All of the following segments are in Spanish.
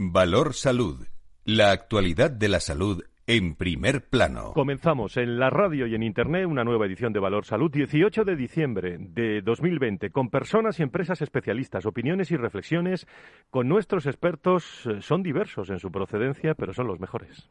Valor Salud. La actualidad de la salud en primer plano. Comenzamos en la radio y en Internet una nueva edición de Valor Salud, 18 de diciembre de 2020, con personas y empresas especialistas, opiniones y reflexiones con nuestros expertos. Eh, son diversos en su procedencia, pero son los mejores.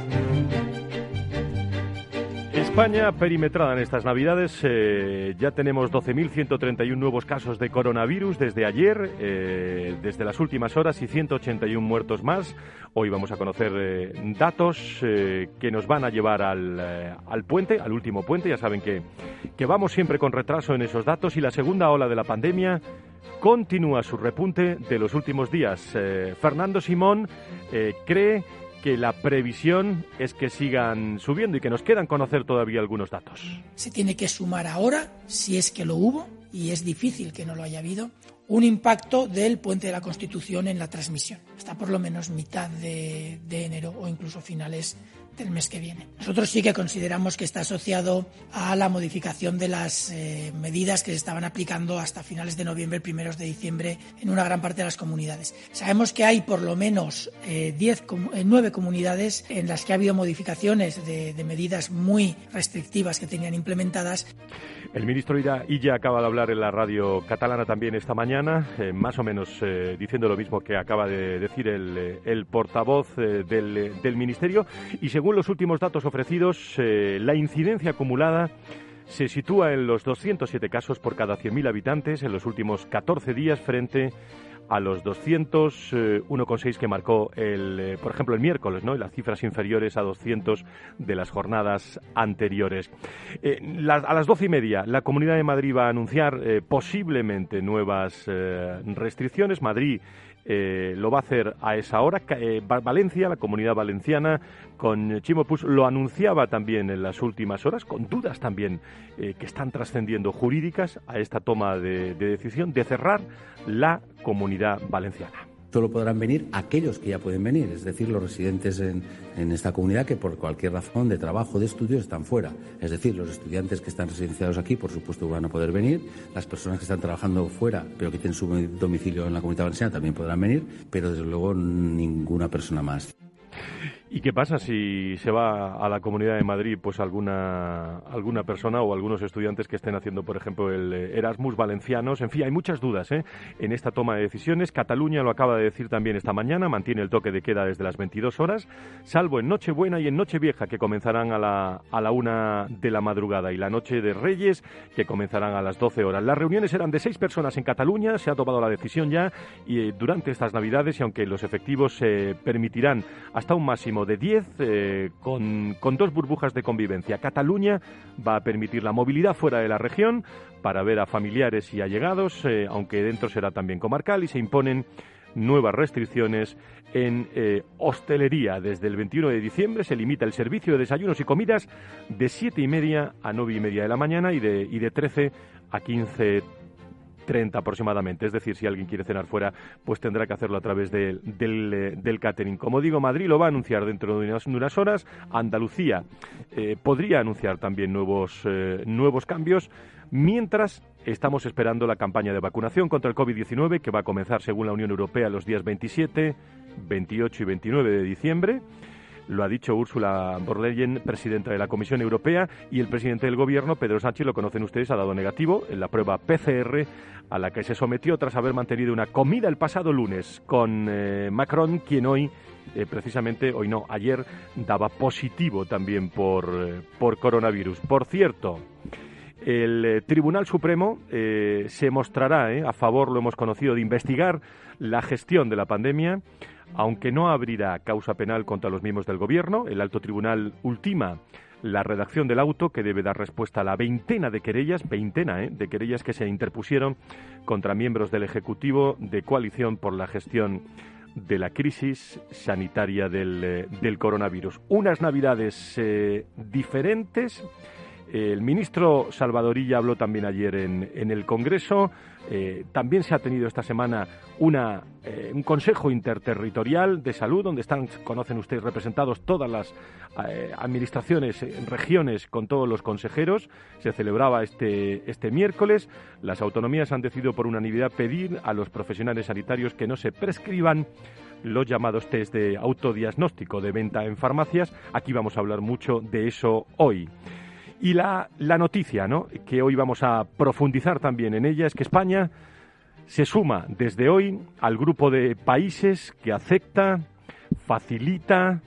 España perimetrada en estas Navidades. Eh, ya tenemos 12.131 nuevos casos de coronavirus desde ayer, eh, desde las últimas horas, y 181 muertos más. Hoy vamos a conocer eh, datos que nos van a llevar al, al, puente, al último puente. Ya saben que, que vamos siempre con retraso en esos datos. Y la segunda ola de la pandemia continúa su repunte de los últimos días. Fernando Simón cree que la previsión es que sigan subiendo y que nos quedan conocer todavía algunos datos. Se tiene que sumar ahora, si es que lo hubo, y es difícil que no lo haya habido, un impacto del puente de la Constitución en la transmisión, hasta por lo menos mitad de, de enero o incluso finales del mes que viene. Nosotros sí que consideramos que está asociado a la modificación de las eh, medidas que se estaban aplicando hasta finales de noviembre, primeros de diciembre en una gran parte de las comunidades. Sabemos que hay por lo menos eh, diez, eh, nueve comunidades en las que ha habido modificaciones de, de medidas muy restrictivas que tenían implementadas. El ministro Illa acaba de hablar en la radio catalana también esta mañana, eh, más o menos eh, diciendo lo mismo que acaba de decir el, eh, el portavoz del, del, ministerio. Y según los últimos datos ofrecidos, la incidencia acumulada se sitúa en los 207 casos por cada 100.000 habitantes en los últimos 14 días frente a los 200, 1,6 eh, que marcó, el, eh, por ejemplo, el miércoles, ¿no? las cifras inferiores a 200 de las jornadas anteriores. Eh, a las doce y media, la Comunidad de Madrid va a anunciar posiblemente nuevas restricciones. Madrid eh, lo va a hacer a esa hora. Eh, Valencia, la comunidad valenciana, con Chimo Puig, lo anunciaba también en las últimas horas, con dudas también eh, que están trascendiendo jurídicas a esta toma de decisión de cerrar la comunidad valenciana. Solo podrán venir aquellos que ya pueden venir, es decir, los residentes en, en, esta comunidad que por cualquier razón de trabajo, de estudio, están fuera. Es decir, los estudiantes que están residenciados aquí, por supuesto, van a poder venir. Las personas que están trabajando fuera, pero que tienen su domicilio en la comunidad valenciana, también podrán venir, pero desde luego ninguna persona más. ¿Y qué pasa si se va a la Comunidad de Madrid pues alguna, alguna persona o algunos estudiantes que estén haciendo, por ejemplo, el eh, Erasmus valencianos? En fin, hay muchas dudas ¿eh? en esta toma de decisiones. Cataluña lo acaba de decir también esta mañana, mantiene el toque de queda desde las 22 horas, salvo en Nochebuena y en Nochevieja, que comenzarán a la, a la una de la madrugada, y la Noche de Reyes, que comenzarán a las 12 horas. Las reuniones eran de seis personas en Cataluña, se ha tomado la decisión ya, y eh, durante estas Navidades, y aunque los efectivos se permitirán hasta un máximo de 10 eh, con, con dos burbujas de convivencia. Cataluña va a permitir la movilidad fuera de la región para ver a familiares y allegados, eh, aunque dentro será también comarcal y se imponen nuevas restricciones en eh, hostelería. Desde el 21 de diciembre se limita el servicio de desayunos y comidas de 7 y media a 9 y media de la mañana y de, y de 13 a 15 30 aproximadamente. Es decir, si alguien quiere cenar fuera, pues tendrá que hacerlo a través de, del, del, catering. Como digo, Madrid lo va a anunciar dentro de unas, de unas horas. Andalucía eh, podría anunciar también nuevos, eh, nuevos cambios. Mientras estamos esperando la campaña de vacunación contra el COVID-19 que va a comenzar según la Unión Europea los días 27, 28 y 29 de diciembre. Lo ha dicho Ursula von Leyen, presidenta de la Comisión Europea, y el presidente del Gobierno, Pedro Sánchez, lo conocen ustedes, ha dado negativo en la prueba PCR a la que se sometió tras haber mantenido una comida el pasado lunes con eh, Macron, quien hoy eh, precisamente hoy no, ayer daba positivo también por, eh, por coronavirus. Por cierto, el Tribunal Supremo se mostrará a favor, lo hemos conocido, de investigar la gestión de la pandemia aunque no abrirá causa penal contra los miembros del Gobierno, el alto tribunal ultima la redacción del auto que debe dar respuesta a la veintena de querellas, veintena ¿eh? de querellas que se interpusieron contra miembros del Ejecutivo de coalición por la gestión de la crisis sanitaria del, eh, coronavirus. Unas navidades eh, diferentes El ministro Salvadorilla habló también ayer en, el Congreso. Eh, también se ha tenido esta semana una, eh, un Consejo Interterritorial de Salud, donde están, conocen ustedes, representados todas las eh, administraciones, regiones, con todos los consejeros. Se celebraba este, este miércoles. Las autonomías han decidido por unanimidad pedir a los profesionales sanitarios que no se prescriban los llamados test de autodiagnóstico de venta en farmacias. Aquí vamos a hablar mucho de eso hoy. Y la, la noticia, ¿no? que hoy vamos a profundizar también en ella, es que España se suma desde hoy al grupo de países que acepta, facilita,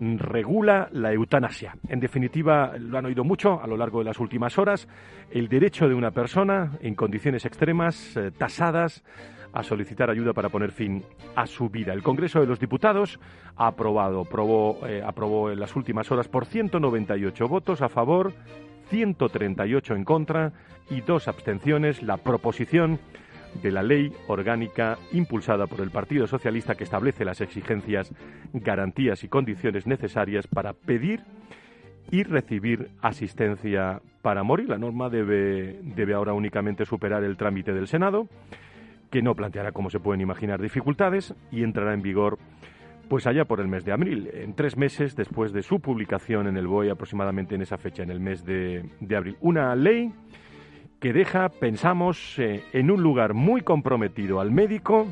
regula la eutanasia. En definitiva, lo han oído mucho a lo largo de las últimas horas, el derecho de una persona en condiciones extremas, eh, tasadas, a solicitar ayuda para poner fin a su vida. El Congreso de los Diputados ha aprobado, aprobó, eh, aprobó en las últimas horas por 198 votos a favor, 138 en contra y dos abstenciones la proposición de la ley orgánica impulsada por el Partido Socialista que establece las exigencias, garantías y condiciones necesarias para pedir y recibir asistencia para morir. La norma debe, debe ahora únicamente superar el trámite del Senado que no planteará, como se pueden imaginar, dificultades y entrará en vigor pues allá por el mes de abril, en tres meses después de su publicación en el BOE, aproximadamente en esa fecha, en el mes de, abril. Una ley que deja, pensamos, eh, en un lugar muy comprometido al médico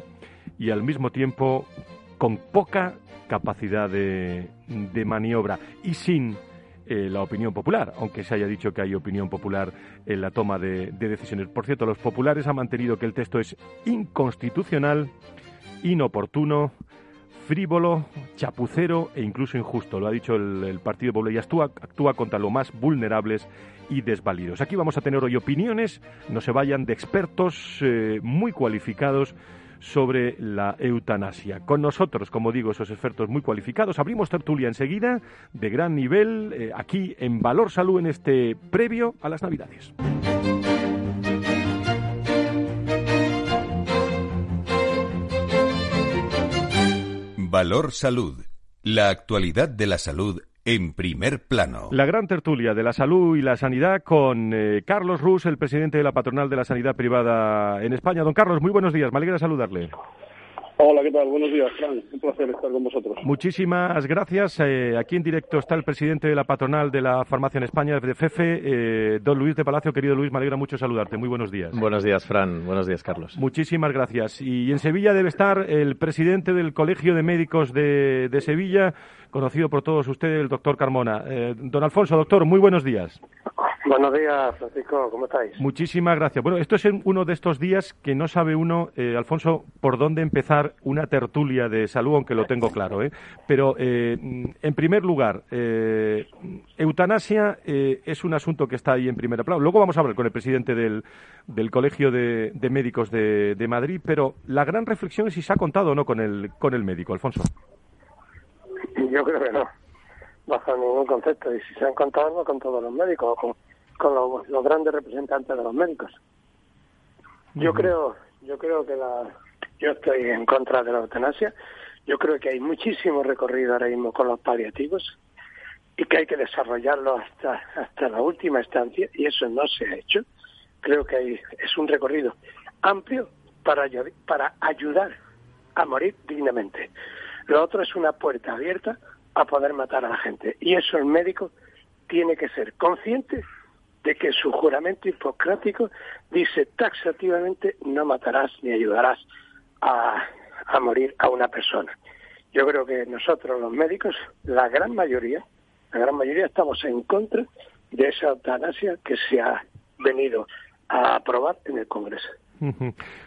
y al mismo tiempo con poca capacidad de, de maniobra y sin eh, la opinión popular, aunque se haya dicho que hay opinión popular en la toma de, decisiones. Por cierto, los populares han mantenido que el texto es inconstitucional, inoportuno, frívolo, chapucero e incluso injusto. Lo ha dicho el, Partido Popular y actúa, actúa contra los más vulnerables y desvalidos. Aquí vamos a tener hoy opiniones, no se vayan, de expertos eh, muy cualificados sobre la eutanasia. Con nosotros, como digo, esos expertos muy cualificados. Abrimos tertulia enseguida, de gran nivel, eh, aquí en Valor Salud, en este previo a las Navidades. Valor Salud. La actualidad de la salud en primer plano. La gran tertulia de la salud y la sanidad con eh, Carlos Rus, el presidente de la patronal de la sanidad privada en España. Don Carlos, muy buenos días, me alegra saludarle. Hola, ¿qué tal? Buenos días, Fran. Un placer estar con vosotros. Muchísimas gracias. Eh, aquí en directo está el presidente de la patronal de la farmacia en España, de FEFE, eh, don Luis de Palacio. Querido Luis, me alegra mucho saludarte. Muy buenos días. Buenos días, Fran. Buenos días, Carlos. Muchísimas gracias. Y en Sevilla debe estar el presidente del Colegio de Médicos de, de Sevilla, conocido por todos ustedes, el doctor Carmona. Eh, don Alfonso, doctor, muy buenos días. Buenos días, Francisco, ¿cómo estáis? Muchísimas gracias. Bueno, esto es uno de estos días que no sabe uno, eh, Alfonso, por dónde empezar una tertulia de salud, aunque lo tengo claro. ¿eh? Pero, eh, en primer lugar, eutanasia es un asunto que está ahí en primera plano. Luego vamos a hablar con el presidente del, del Colegio de, Médicos de, de, Madrid, pero la gran reflexión es si se ha contado o no con el, con el médico, Alfonso. Yo creo que no, bajo ningún concepto. Y si se han contado, no con todos los médicos, con, con los, grandes representantes de los médicos. Yo creo, yo creo que la, yo estoy en contra de la eutanasia. Yo creo que hay muchísimo recorrido ahora mismo con los paliativos y que hay que desarrollarlo hasta hasta la última estancia y eso no se ha hecho. Creo que hay, es un recorrido amplio para para ayudar a morir dignamente. Lo otro es una puerta abierta a poder matar a la gente. Y eso el médico tiene que ser consciente de que su juramento hipocrático dice taxativamente no matarás ni ayudarás a, a morir a una persona. Yo creo que nosotros los médicos, la gran mayoría, la gran mayoría estamos en contra de esa eutanasia que se ha venido a aprobar en el Congreso.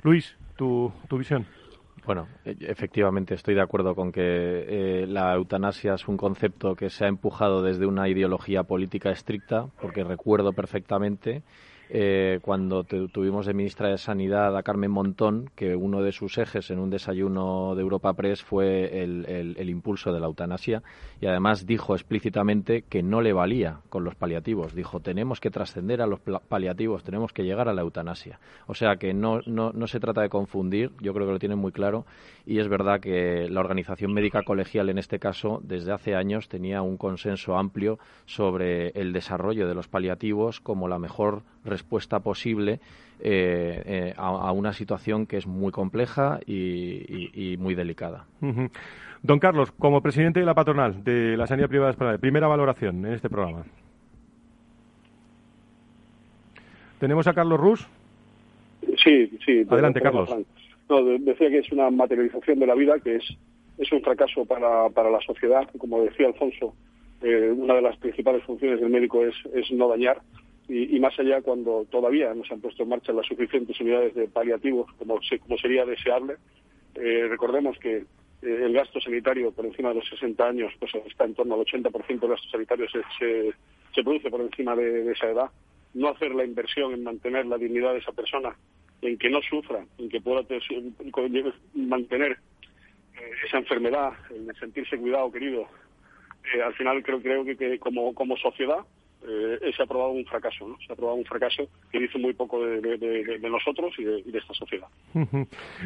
Luis, tu, tu visión. Bueno, e, efectivamente estoy de acuerdo con que eh, la eutanasia es un concepto que se ha empujado desde una ideología política estricta, porque recuerdo perfectamente eh, cuando tuvimos de ministra de Sanidad a Carmen Montón, que uno de sus ejes en un desayuno de Europa Press fue el, impulso de la eutanasia y además dijo explícitamente que no le valía con los paliativos. Dijo, tenemos que trascender a los paliativos, tenemos que llegar a la eutanasia. O sea que no, no se trata de confundir, yo creo que lo tienen muy claro y es verdad que la Organización Médica Colegial en este caso desde hace años tenía un consenso amplio sobre el desarrollo de los paliativos como la mejor respuesta posible eh, eh, a, una situación que es muy compleja y, muy delicada. Don Carlos, como presidente de la patronal de la sanidad privada española, primera valoración en este programa. ¿Tenemos a Carlos Rus? Sí, sí. Adelante, Carlos. No, decía que es una materialización de la vida, que es, es un fracaso para, para la sociedad. Como decía Alfonso, eh, una de las principales funciones del médico es, es no dañar. Y, más allá cuando todavía no se han puesto en marcha las suficientes unidades de paliativos como, como sería deseable. Eh, recordemos que eh, el gasto sanitario por encima de los 60 años pues está en torno al 80% del gasto sanitario se, se, produce por encima de, esa edad. No hacer la inversión en mantener la dignidad de esa persona, en que no sufra, en que pueda mantener eh, esa enfermedad, en sentirse cuidado, querido, al final creo, creo que, como, como sociedad eh, se ha aprobado un fracaso, ¿no? Se ha aprobado un fracaso que dice muy poco de, nosotros y de, esta sociedad.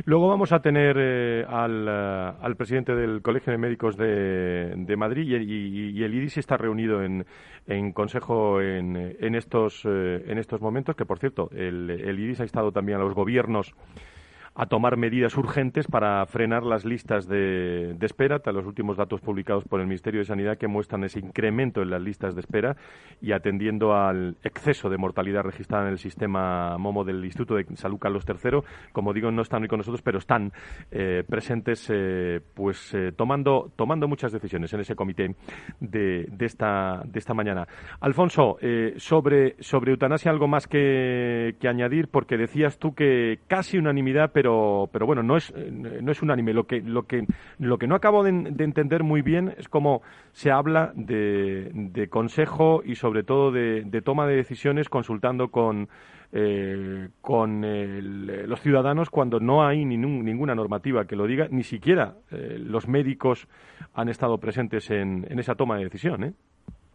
Luego vamos a tener eh, eh, al, presidente del Colegio de Médicos de, Madrid y, el IDIS está reunido en, en consejo en, en estos en estos momentos, que por cierto, el, el IDIS ha estado también a los gobiernos a tomar medidas urgentes para frenar las listas de, espera, tras los últimos datos publicados por el Ministerio de Sanidad que muestran ese incremento en las listas de espera y atendiendo al exceso de mortalidad registrada en el sistema MOMO del Instituto de Salud Carlos III. Como digo, no están hoy con nosotros, pero están eh, presentes eh, pues eh, tomando, tomando muchas decisiones en ese comité de, de, esta, de esta mañana. Alfonso, sobre, sobre eutanasia, algo más que, que añadir, porque decías tú que casi unanimidad, pero, pero bueno, no es, no es unánime. Lo que, lo que, lo que no acabo de, entender muy bien es cómo se habla de, de consejo y sobre todo de, toma de decisiones consultando con, eh, con los ciudadanos cuando no hay ninguna normativa que lo diga, ni siquiera eh, los médicos han estado presentes en, en esa toma de decisión. ¿eh?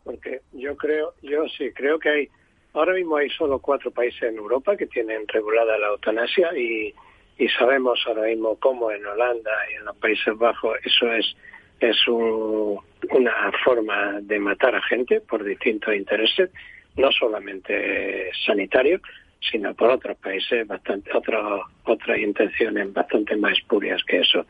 Porque yo creo, yo sí, creo que hay, ahora mismo hay solo cuatro países en Europa que tienen regulada la eutanasia y, y sabemos ahora mismo cómo en Holanda y en los Países Bajos eso es es una forma de matar a gente por distintos intereses, no solamente sanitarios, sino por otros países, bastante otras otras intenciones bastante más espurias que eso.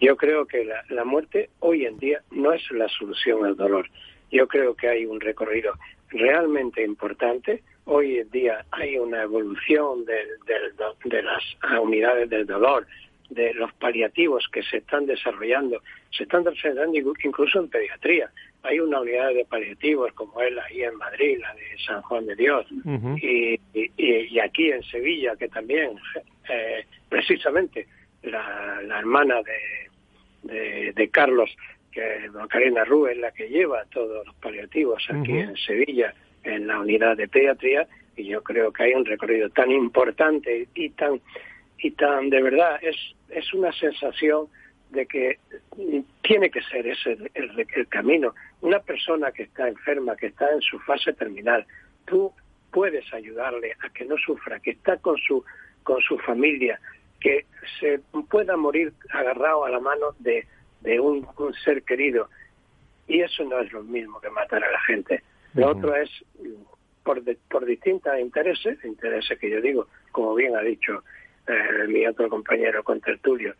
Yo creo que la muerte hoy en día no es la solución al dolor. Yo creo que hay un recorrido realmente importante hoy en día hay una evolución de, las unidades del dolor, de los paliativos que se están desarrollando, se están desarrollando incluso en pediatría. Hay una unidad de paliativos como es la ahí en Madrid, la de San Juan de Dios, y, aquí en Sevilla, que también eh, precisamente la, hermana de, Carlos, que Macarena Rú es la que lleva todos los paliativos aquí en Sevilla, en la unidad de pediatría y yo creo que hay un recorrido tan importante y tan y tan de verdad es es una sensación de que tiene que ser ese el, el, camino. Una persona que está enferma, que está en su fase terminal, tú puedes ayudarle a que no sufra, que está con su con su familia, que se pueda morir agarrado a la mano de, de un ser querido. Y eso no es lo mismo que matar a la gente. Lo otro es por, por distintos intereses, intereses que yo digo, como bien ha dicho eh, mi otro compañero con Tertulio,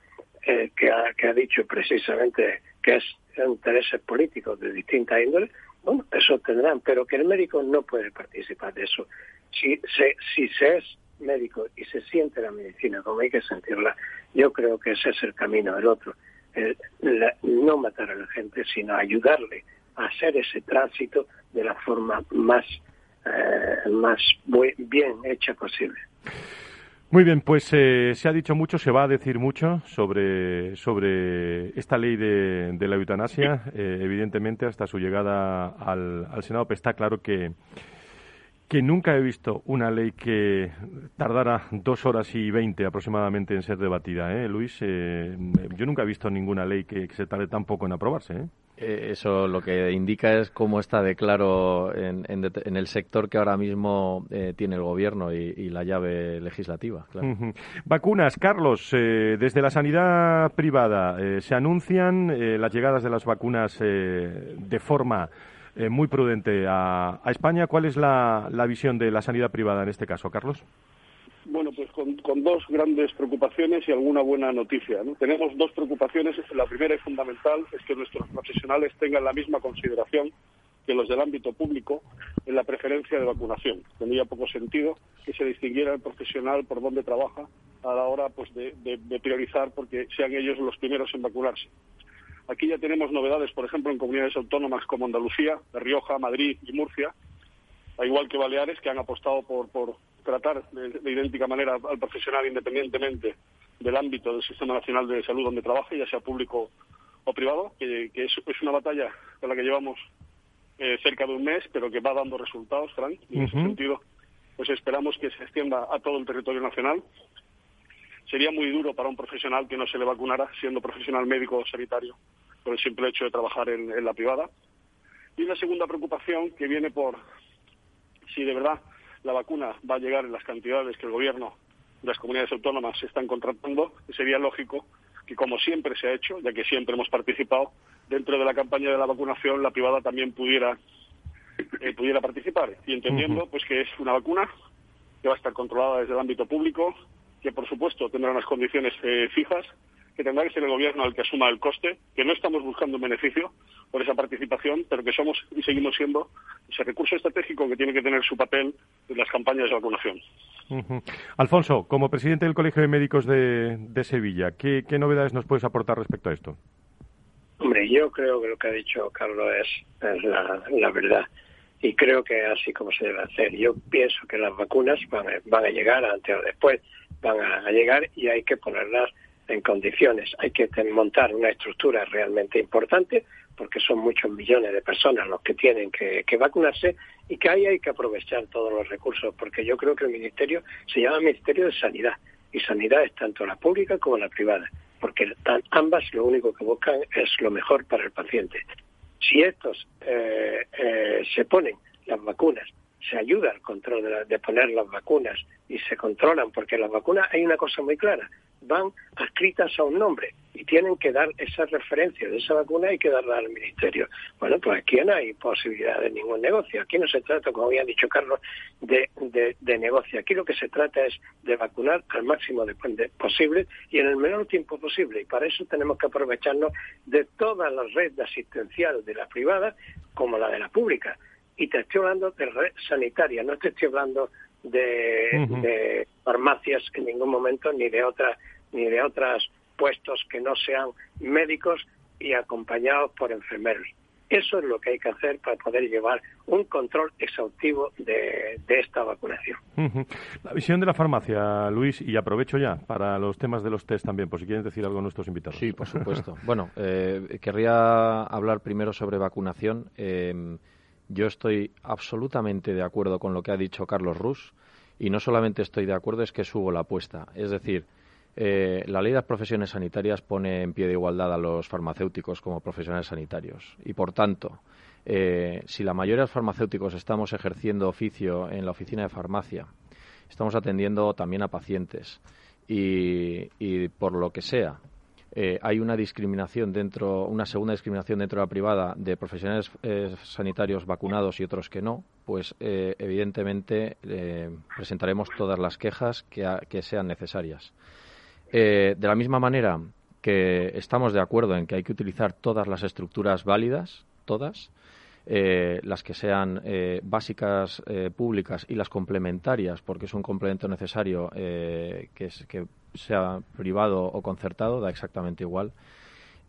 eh, que, ha, que ha dicho precisamente que es intereses políticos de distintas índoles, bueno, eso tendrán, pero que el médico no puede participar de eso. Si se, si se es médico y se siente la medicina como hay que sentirla, yo creo que ese es el camino, el otro. no matar a la gente, sino ayudarle hacer ese tránsito de la forma más, eh, más bien hecha posible. Muy bien, pues eh, se ha dicho mucho, se va a decir mucho sobre, sobre esta ley de, la eutanasia. Eh, evidentemente, hasta su llegada al, al Senado, pues está claro que, que nunca he visto una ley que tardara dos horas y veinte aproximadamente en ser debatida, ¿eh, Luis? Eh, yo nunca he visto ninguna ley que, se tarde tan poco en aprobarse, ¿eh? ¿Eh? Eso lo que indica es cómo está de claro en, el sector que ahora mismo eh, tiene el gobierno y, la llave legislativa. Vacunas, Carlos, desde la sanidad privada se anuncian las llegadas de las vacunas de forma eh, muy prudente a, España. ¿Cuál es la, visión de la sanidad privada en este caso, Carlos? Bueno, pues con, dos grandes preocupaciones y alguna buena noticia. Tenemos dos preocupaciones. La primera y fundamental es que nuestros profesionales tengan la misma consideración que los del ámbito público en la preferencia de vacunación. Tendría poco sentido que se distinguiera el profesional por dónde trabaja a la hora pues, de priorizar porque sean ellos los primeros en vacunarse. Aquí ya tenemos novedades, por ejemplo, en comunidades autónomas como Andalucía, Rioja, Madrid y Murcia, al igual que Baleares, que han apostado por, tratar de, idéntica manera al profesional independientemente del ámbito del Sistema Nacional de Salud donde trabaje, ya sea público o privado, que, es, una batalla con la que llevamos eh, cerca de un mes, pero que va dando resultados, Frank, y en ese sentido pues esperamos que se extienda a todo el territorio nacional. Sería muy duro para un profesional que no se le vacunara siendo profesional médico o sanitario por el simple hecho de trabajar en, la privada. Y una segunda preocupación que viene por si de verdad la vacuna va a llegar en las cantidades que el gobierno de las comunidades autónomas se están contratando, sería lógico que, como siempre se ha hecho, ya que siempre hemos participado, dentro de la campaña de la vacunación la privada también pudiera, eh, pudiera participar. Y entendiendo pues que es una vacuna que va a estar controlada desde el ámbito público, que por supuesto tendrá unas condiciones eh, fijas que tendrá que ser el gobierno el que asuma el coste, que no estamos buscando un beneficio por esa participación, pero que somos y seguimos siendo ese recurso estratégico que tiene que tener su papel en las campañas de vacunación. Alfonso, como presidente del Colegio de Médicos de, Sevilla, ¿qué, novedades nos puedes aportar respecto a esto? Hombre, yo creo que lo que ha dicho Carlos es, la, verdad y creo que así como se debe hacer. Yo pienso que las vacunas van, van a llegar antes o después, van a llegar y hay que ponerlas en condiciones. Hay que montar una estructura realmente importante porque son muchos millones de personas los que tienen que, vacunarse y que ahí hay que aprovechar todos los recursos porque yo creo que el ministerio se llama Ministerio de Sanidad y sanidad es tanto la pública como la privada porque ambas lo único que buscan es lo mejor para el paciente. Si estos eh, eh, se ponen las vacunas se ayuda al control de, de, poner las vacunas y se controlan, porque las vacunas hay una cosa muy clara, van adscritas a un nombre y tienen que dar esa referencia de esa vacuna hay que darla al ministerio. Bueno, pues aquí no hay posibilidad de ningún negocio. Aquí no se trata, como había dicho Carlos, de, de, negocio. Aquí lo que se trata es de vacunar al máximo de, posible y en el menor tiempo posible. Y para eso tenemos que aprovecharnos de toda la red asistencial de la privada como la de la pública. Y te estoy hablando de red sanitaria, no te estoy hablando de, farmacias en ningún momento ni de otras ni de otros puestos que no sean médicos y acompañados por enfermeros. Eso es lo que hay que hacer para poder llevar un control exhaustivo de, esta vacunación. La visión de la farmacia, Luis, y aprovecho ya para los temas de los test también, por si quieren decir algo a nuestros invitados. Sí, por supuesto. bueno, eh, querría hablar primero sobre vacunación. Eh, yo estoy absolutamente de acuerdo con lo que ha dicho Carlos Rus y no solamente estoy de acuerdo, es que subo la apuesta. Es decir, eh, la ley de las profesiones sanitarias pone en pie de igualdad a los farmacéuticos como profesionales sanitarios y, por tanto, eh, si la mayoría de los farmacéuticos estamos ejerciendo oficio en la oficina de farmacia, estamos atendiendo también a pacientes y por lo que sea, eh, hay una discriminación dentro, una segunda discriminación dentro de la privada de profesionales eh, sanitarios vacunados y otros que no, pues eh, evidentemente presentaremos todas las quejas que, sean necesarias. de la misma manera que estamos de acuerdo en que hay que utilizar todas las estructuras válidas, todas, las que sean básicas públicas y las complementarias, porque es un complemento necesario que, es, que sea privado o concertado, da exactamente igual.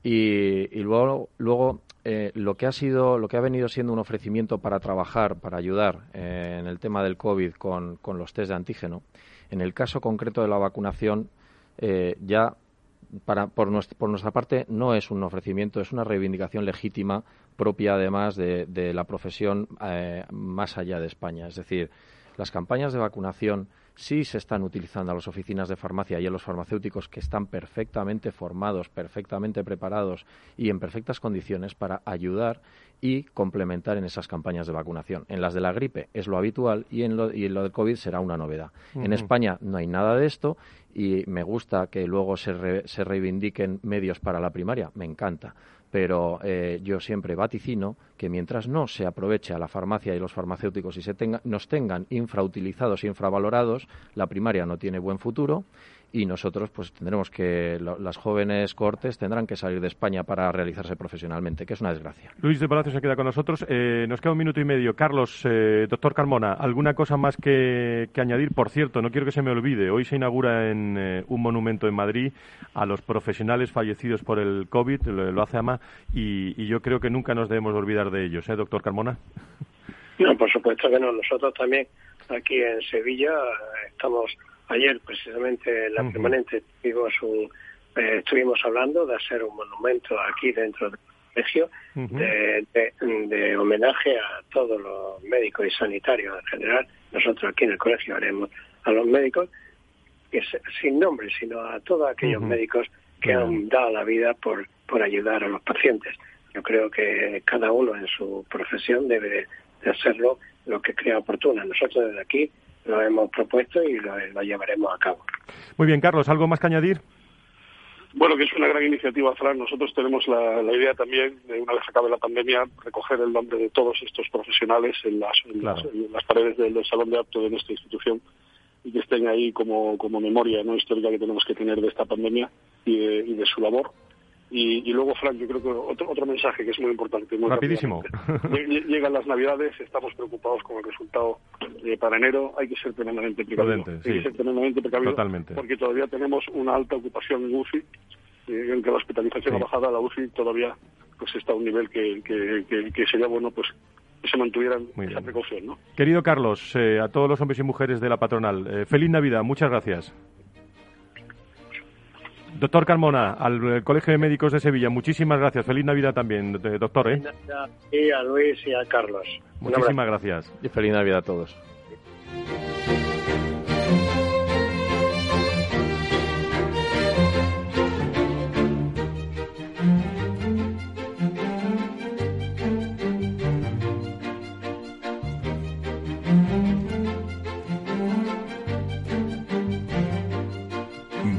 Y, luego, luego eh, lo que ha sido, lo que ha venido siendo un ofrecimiento para trabajar, para ayudar eh, en el tema del COVID con, los test de antígeno, en el caso concreto de la vacunación, eh, ya para, por, nuestra, por nuestra parte no es un ofrecimiento, es una reivindicación legítima propia además de, de la profesión eh, más allá de España. Es decir, las campañas de vacunación sí se están utilizando a las oficinas de farmacia y a los farmacéuticos que están perfectamente formados, perfectamente preparados y en perfectas condiciones para ayudar y complementar en esas campañas de vacunación. En las de la gripe es lo habitual y en lo, y en lo del COVID será una novedad. En España no hay nada de esto y me gusta que luego se, se reivindiquen medios para la primaria, me encanta pero eh, yo siempre vaticino que mientras no se aproveche a la farmacia y los farmacéuticos y se tenga, nos tengan infrautilizados, infravalorados, la primaria no tiene buen futuro y nosotros pues tendremos que las jóvenes cortes tendrán que salir de España para realizarse profesionalmente, que es una desgracia. Luis de Palacio se queda con nosotros. Eh, nos queda un minuto y medio. Carlos, eh, doctor Carmona, ¿alguna cosa más que, añadir? Por cierto, no quiero que se me olvide, hoy se inaugura en eh, un monumento en Madrid a los profesionales fallecidos por el COVID, lo, hace AMA, y, y, yo creo que nunca nos debemos olvidar de ellos, ¿eh, doctor Carmona? No, por supuesto que no. Nosotros también aquí en Sevilla estamos ayer precisamente en la permanente un, eh, estuvimos hablando de hacer un monumento aquí dentro del colegio de, homenaje a todos los médicos y sanitarios en general. Nosotros aquí en el colegio haremos a los médicos, que sin nombre, sino a todos aquellos médicos que han dado la vida por, por ayudar a los pacientes. Yo creo que cada uno en su profesión debe de hacerlo lo que crea oportuno. Nosotros desde aquí lo hemos propuesto y lo, llevaremos a cabo. Muy bien, Carlos, ¿algo más que añadir? Bueno, que es una gran iniciativa, Fran. Nosotros tenemos la, idea también, de una vez acabe la pandemia, recoger el nombre de todos estos profesionales en las, las, paredes del, salón de acto de nuestra institución y que estén ahí como, como memoria no histórica que tenemos que tener de esta pandemia y y de su labor. Y, luego, Frank, yo creo que otro, otro mensaje que es muy importante. Muy Rapidísimo. Llegan las Navidades, estamos preocupados con el resultado eh, para enero. Hay que ser tremendamente precavidos. hay que ser tremendamente precavidos porque todavía tenemos una alta ocupación en UCI, eh, en que la hospitalización ha bajado, la UCI todavía pues está a un nivel que, que, sería bueno pues que se mantuvieran esa precaución. ¿no? Querido Carlos, eh, a todos los hombres y mujeres de la patronal, feliz Navidad, muchas gracias. Doctor Carmona, al eh, Colegio de Médicos de Sevilla, muchísimas gracias. Feliz Navidad también, doctor. ¿eh? Y a Luis y a Carlos. Muchísimas gracias. Y feliz Navidad a todos.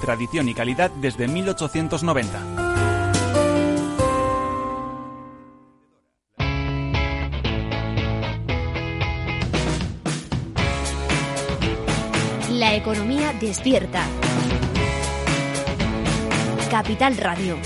tradición y calidad desde 1890. La economía despierta. Capital Radio.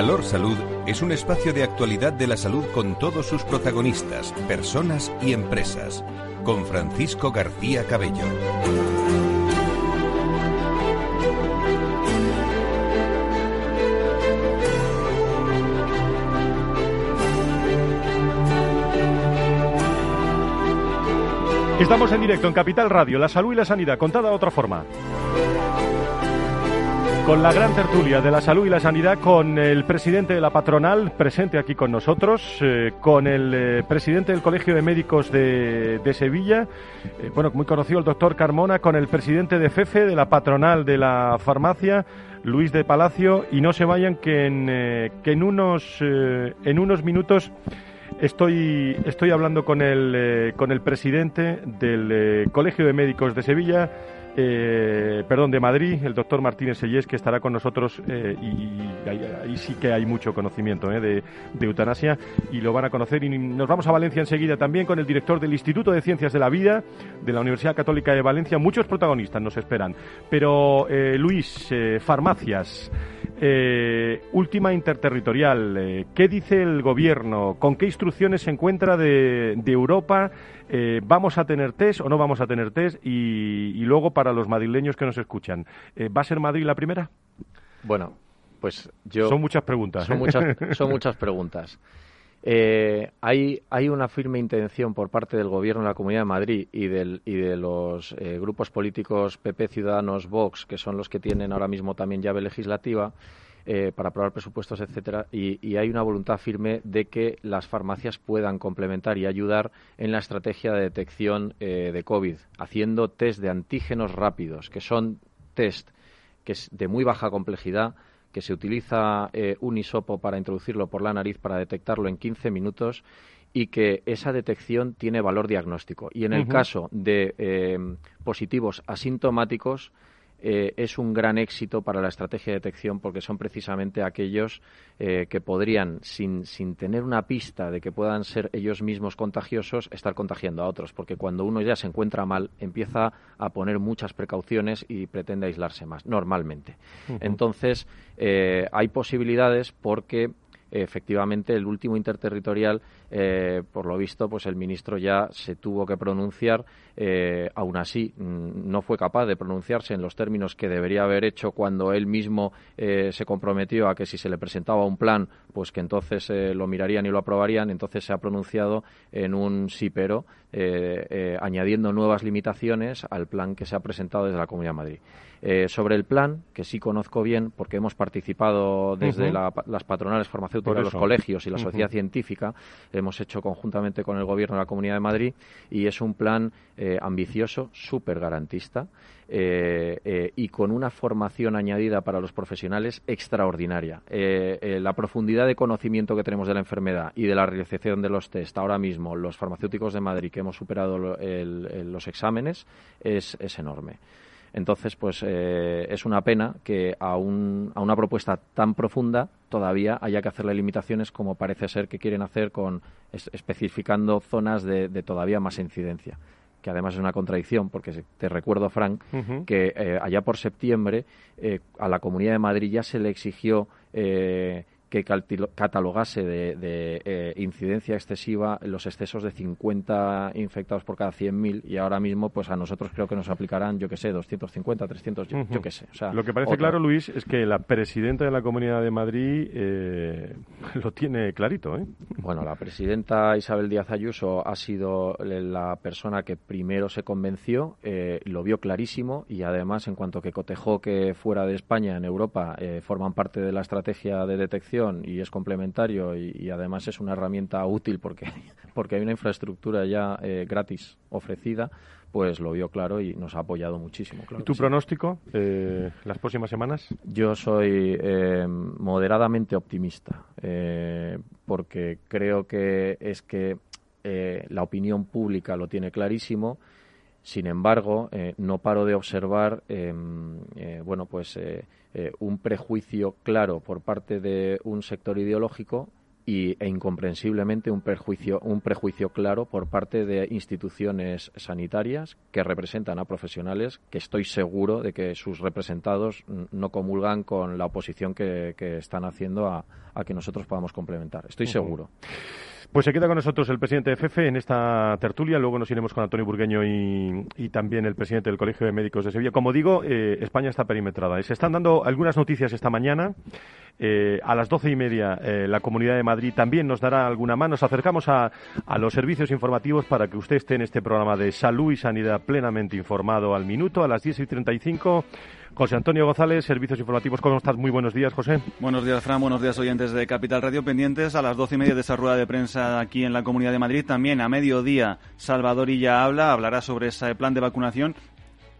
Valor Salud es un espacio de actualidad de la salud con todos sus protagonistas, personas y empresas. Con Francisco García Cabello. Estamos en directo en Capital Radio, la salud y la sanidad, contada de otra forma. Con la gran tertulia de la salud y la sanidad, con el presidente de la patronal presente aquí con nosotros, eh, con el eh, presidente del Colegio de Médicos de, Sevilla, eh, bueno, muy conocido el doctor Carmona, con el presidente de FEFE, de la patronal de la farmacia, Luis de Palacio, y no se vayan que en, que en, unos, en unos minutos estoy, estoy hablando con el, con el presidente del Colegio de Médicos de Sevilla, eh, perdón, de Madrid, el doctor Martínez Sellés, que estará con nosotros eh, y ahí, sí que hay mucho conocimiento eh, de, eutanasia y lo van a conocer. Y nos vamos a Valencia enseguida también con el director del Instituto de Ciencias de la Vida de la Universidad Católica de Valencia. Muchos protagonistas nos esperan. Pero, Luis, farmacias. Última interterritorial. ¿Qué dice el gobierno? ¿Con qué instrucciones se encuentra de, de Europa? Eh, ¿Vamos a tener test o no vamos a tener test? Y, luego, para los madrileños que nos escuchan, eh, ¿va a ser Madrid la primera? Bueno, pues yo... Son muchas preguntas. Son, ¿eh? muchas, son muchas preguntas. Hay, hay una firme intención por parte del Gobierno de la Comunidad de Madrid y, y de los grupos políticos PP, Ciudadanos, Vox, que son los que tienen ahora mismo también llave legislativa, eh, para aprobar presupuestos, etcétera, y, hay una voluntad firme de que las farmacias puedan complementar y ayudar en la estrategia de detección eh, de COVID, haciendo test de antígenos rápidos, que son test que es de muy baja complejidad, que se utiliza eh, un hisopo para introducirlo por la nariz para detectarlo en 15 minutos y que esa detección tiene valor diagnóstico. Y en el caso de positivos asintomáticos, eh, es un gran éxito para la estrategia de detección porque son precisamente aquellos eh, que podrían, sin, sin tener una pista de que puedan ser ellos mismos contagiosos, estar contagiando a otros. Porque cuando uno ya se encuentra mal, empieza a poner muchas precauciones y pretende aislarse más, normalmente. Entonces, eh, hay posibilidades porque efectivamente el último interterritorial, eh, por lo visto, pues el ministro ya se tuvo que pronunciar. Eh, aún así, mm, no fue capaz de pronunciarse en los términos que debería haber hecho cuando él mismo eh, se comprometió a que si se le presentaba un plan, pues que entonces lo mirarían y lo aprobarían. Entonces se ha pronunciado en un sí pero, añadiendo nuevas limitaciones al plan que se ha presentado desde la Comunidad de Madrid. Eh, sobre el plan, que sí conozco bien porque hemos participado desde las patronales farmacéuticas, los colegios y la sociedad científica, hemos hecho conjuntamente con el Gobierno de la Comunidad de Madrid y es un plan eh, ambicioso, súper garantista. Eh, y con una formación añadida para los profesionales extraordinaria. la profundidad de conocimiento que tenemos de la enfermedad y de la realización de los test ahora mismo, los farmacéuticos de Madrid que hemos superado los exámenes, es enorme. Entonces, pues eh, es una pena que a, un, a una propuesta tan profunda todavía haya que hacerle limitaciones como parece ser que quieren hacer con especificando zonas de, todavía más incidencia. que además es una contradicción, porque te recuerdo, Frank, que eh, allá por septiembre eh, a la Comunidad de Madrid ya se le exigió eh, que catalogase de, eh, incidencia excesiva los excesos de 50 infectados por cada 100.000 y ahora mismo pues a nosotros creo que nos aplicarán, yo que sé, 250, 300, yo, que sé. lo que parece claro, Luis, es que la presidenta de la Comunidad de Madrid eh, lo tiene clarito. ¿eh? Bueno, la presidenta Isabel Díaz Ayuso ha sido la persona que primero se convenció, lo vio clarísimo y además en cuanto que cotejó que fuera de España, en Europa, forman parte de la estrategia de detección y es complementario y, además es una herramienta útil porque, porque hay una infraestructura ya eh, gratis ofrecida, pues lo vio claro y nos ha apoyado muchísimo. ¿Y tu pronóstico eh, las próximas semanas? Yo soy eh, moderadamente optimista porque creo que es que la opinión pública lo tiene clarísimo. Sin embargo, no paro de observar, bueno, pues eh, un prejuicio claro por parte de un sector ideológico y, e incomprensiblemente un prejuicio, un prejuicio claro por parte de instituciones sanitarias que representan a profesionales que estoy seguro de que sus representados no comulgan con la oposición que, están haciendo a, que nosotros podamos complementar. Estoy seguro. Pues se queda con nosotros el presidente de FEFE en esta tertulia. Luego nos iremos con Antonio Burgueño y, también el presidente del Colegio de Médicos de Sevilla. Como digo, eh, España está perimetrada. Se están dando algunas noticias esta mañana. Eh, a las doce y media eh, la Comunidad de Madrid también nos dará alguna mano. Nos acercamos a, a, los servicios informativos para que usted esté en este programa de salud y sanidad plenamente informado al minuto. A las diez y treinta y cinco José Antonio González, Servicios Informativos. ¿Cómo estás? Muy buenos días, José. Buenos días, Fran. Buenos días, oyentes de Capital Radio. Pendientes a las doce y media de esa rueda de prensa aquí en la Comunidad de Madrid. También a mediodía, Salvador ya habla, hablará sobre ese plan de vacunación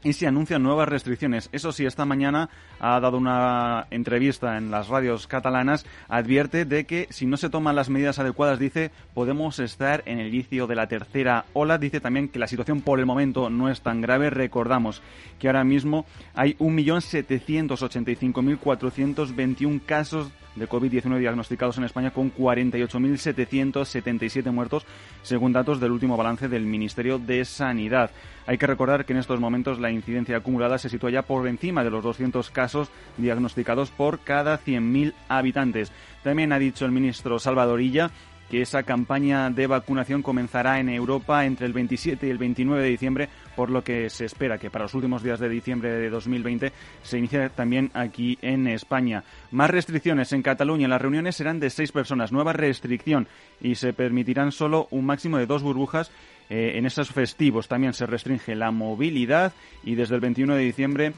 y se anuncian nuevas restricciones. Eso sí, esta mañana ha dado una entrevista en las radios catalanas, advierte de que si no se toman las medidas adecuadas, dice, podemos estar en el inicio de la tercera ola. Dice también que la situación por el momento no es tan grave. Recordamos que ahora mismo hay 1.785.421 casos de COVID-19 diagnosticados en España con 48.777 muertos, según datos del último balance del Ministerio de Sanidad. Hay que recordar que en estos momentos la incidencia acumulada se sitúa ya por encima de los 200 casos diagnosticados por cada 100.000 habitantes. También ha dicho el ministro Salvadorilla que esa campaña de vacunación comenzará en Europa entre el 27 y el 29 de diciembre, por lo que se espera que para los últimos días de diciembre de 2020 se inicie también aquí en España. Más restricciones en Cataluña. Las reuniones serán de seis personas. Nueva restricción y se permitirán solo un máximo de dos burbujas eh, en esos festivos. También se restringe la movilidad y desde el 21 de diciembre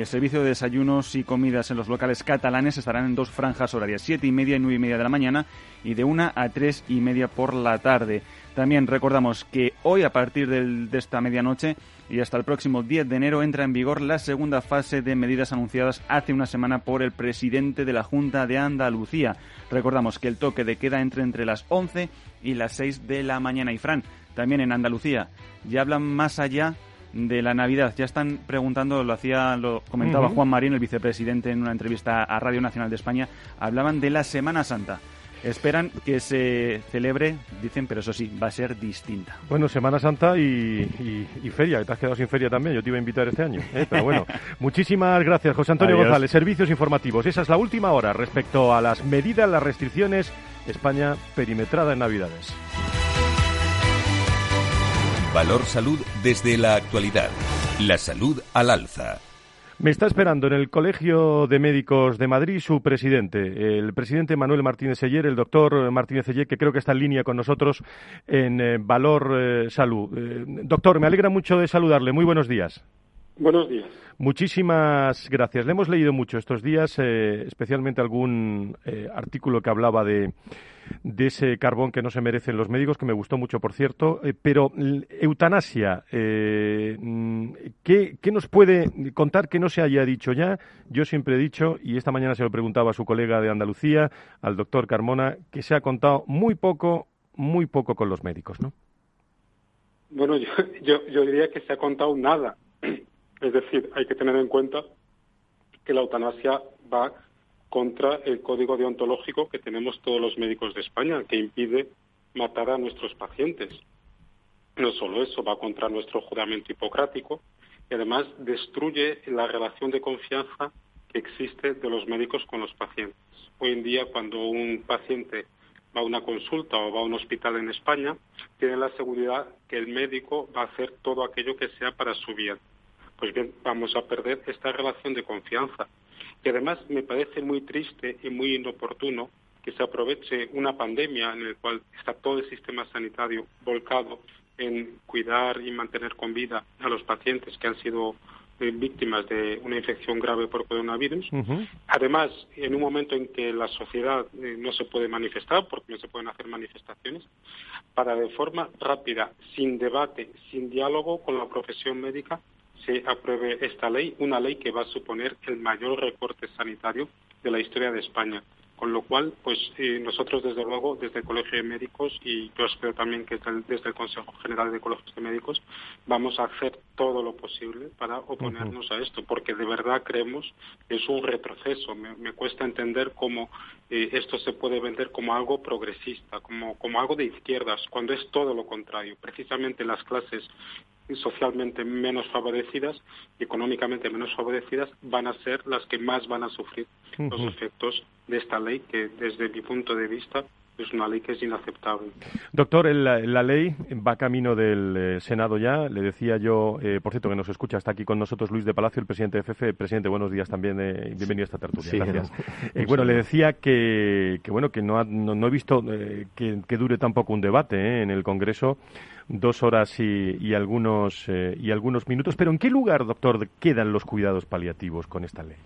el servicio de desayunos y comidas en los locales catalanes estarán en dos franjas horarias, siete y media y nueve y media de la mañana y de una a tres y media por la tarde. También recordamos que hoy, a partir de esta medianoche y hasta el próximo 10 de enero, entra en vigor la segunda fase de medidas anunciadas hace una semana por el presidente de la Junta de Andalucía. Recordamos que el toque de queda entra entre las 11 y las 6 de la mañana. Y Fran, también en Andalucía, ya hablan más allá de la Navidad. Ya están preguntando, lo hacía, lo comentaba Juan Marín, el vicepresidente, en una entrevista a Radio Nacional de España, hablaban de la Semana Santa. Esperan que se celebre, dicen, pero eso sí, va a ser distinta. Bueno, Semana Santa y, feria, que te has quedado sin feria también, yo te iba a invitar este año. ¿eh? Pero bueno, muchísimas gracias, José Antonio González, Servicios Informativos. Esa es la última hora respecto a las medidas, las restricciones, España perimetrada en Navidades. Valor Salud desde la actualidad. La salud al alza. Me está esperando en el Colegio de Médicos de Madrid su presidente, el presidente Manuel Martínez Seller, el doctor Martínez Seller, que creo que está en línea con nosotros en eh, Valor eh, Salud. Eh, doctor, me alegra mucho de saludarle. Muy buenos días. Buenos días. Muchísimas gracias. Le hemos leído mucho estos días, especialmente algún artículo que hablaba de ese carbón que no se merecen los médicos, que me gustó mucho, por cierto. Eh, pero eutanasia, eh, ¿qué, nos puede contar que no se haya dicho ya? Yo siempre he dicho, y esta mañana se lo preguntaba a su colega de Andalucía, al doctor Carmona, que se ha contado muy poco, muy poco con los médicos, ¿no? Bueno, yo, yo diría que se ha contado nada. Es decir, hay que tener en cuenta que la eutanasia va contra el código deontológico que tenemos todos los médicos de España, que impide matar a nuestros pacientes. No solo eso, va contra nuestro juramento hipocrático y además destruye la relación de confianza que existe de los médicos con los pacientes. Hoy en día, cuando un paciente va a una consulta o va a un hospital en España, tiene la seguridad que el médico va a hacer todo aquello que sea para su bien. Pues bien, vamos a perder esta relación de confianza. Y además me parece muy triste y muy inoportuno que se aproveche una pandemia en la cual está todo el sistema sanitario volcado en cuidar y mantener con vida a los pacientes que han sido eh, víctimas de una infección grave por coronavirus. Además, en un momento en que la sociedad eh, no se puede manifestar, porque no se pueden hacer manifestaciones, para de forma rápida, sin debate, sin diálogo con la profesión médica, se apruebe esta ley, una ley que va a suponer el mayor recorte sanitario de la historia de España. Con lo cual, pues eh, nosotros desde luego, desde el Colegio de Médicos y yo espero también que desde el Consejo General de Colegios de Médicos, vamos a hacer todo lo posible para oponernos a esto, porque de verdad creemos que es un retroceso. Me, cuesta entender cómo eh, esto se puede vender como algo progresista, como, como algo de izquierdas, cuando es todo lo contrario. Precisamente las clases socialmente menos favorecidas y económicamente menos favorecidas van a ser las que más van a sufrir los efectos de esta ley que desde mi punto de vista es una ley que es inaceptable. Doctor, la, ley va camino del eh, Senado ya. Le decía yo, eh, por cierto, que nos escucha, está aquí con nosotros Luis de Palacio, el presidente de FF. Presidente, buenos días también eh, bienvenido a esta tertulia. Gracias. bueno, le decía que, que, bueno, que no, no, he visto que, que, dure tampoco un debate en el Congreso dos horas y, algunos, y algunos minutos. Pero ¿en qué lugar, doctor, quedan los cuidados paliativos con esta ley?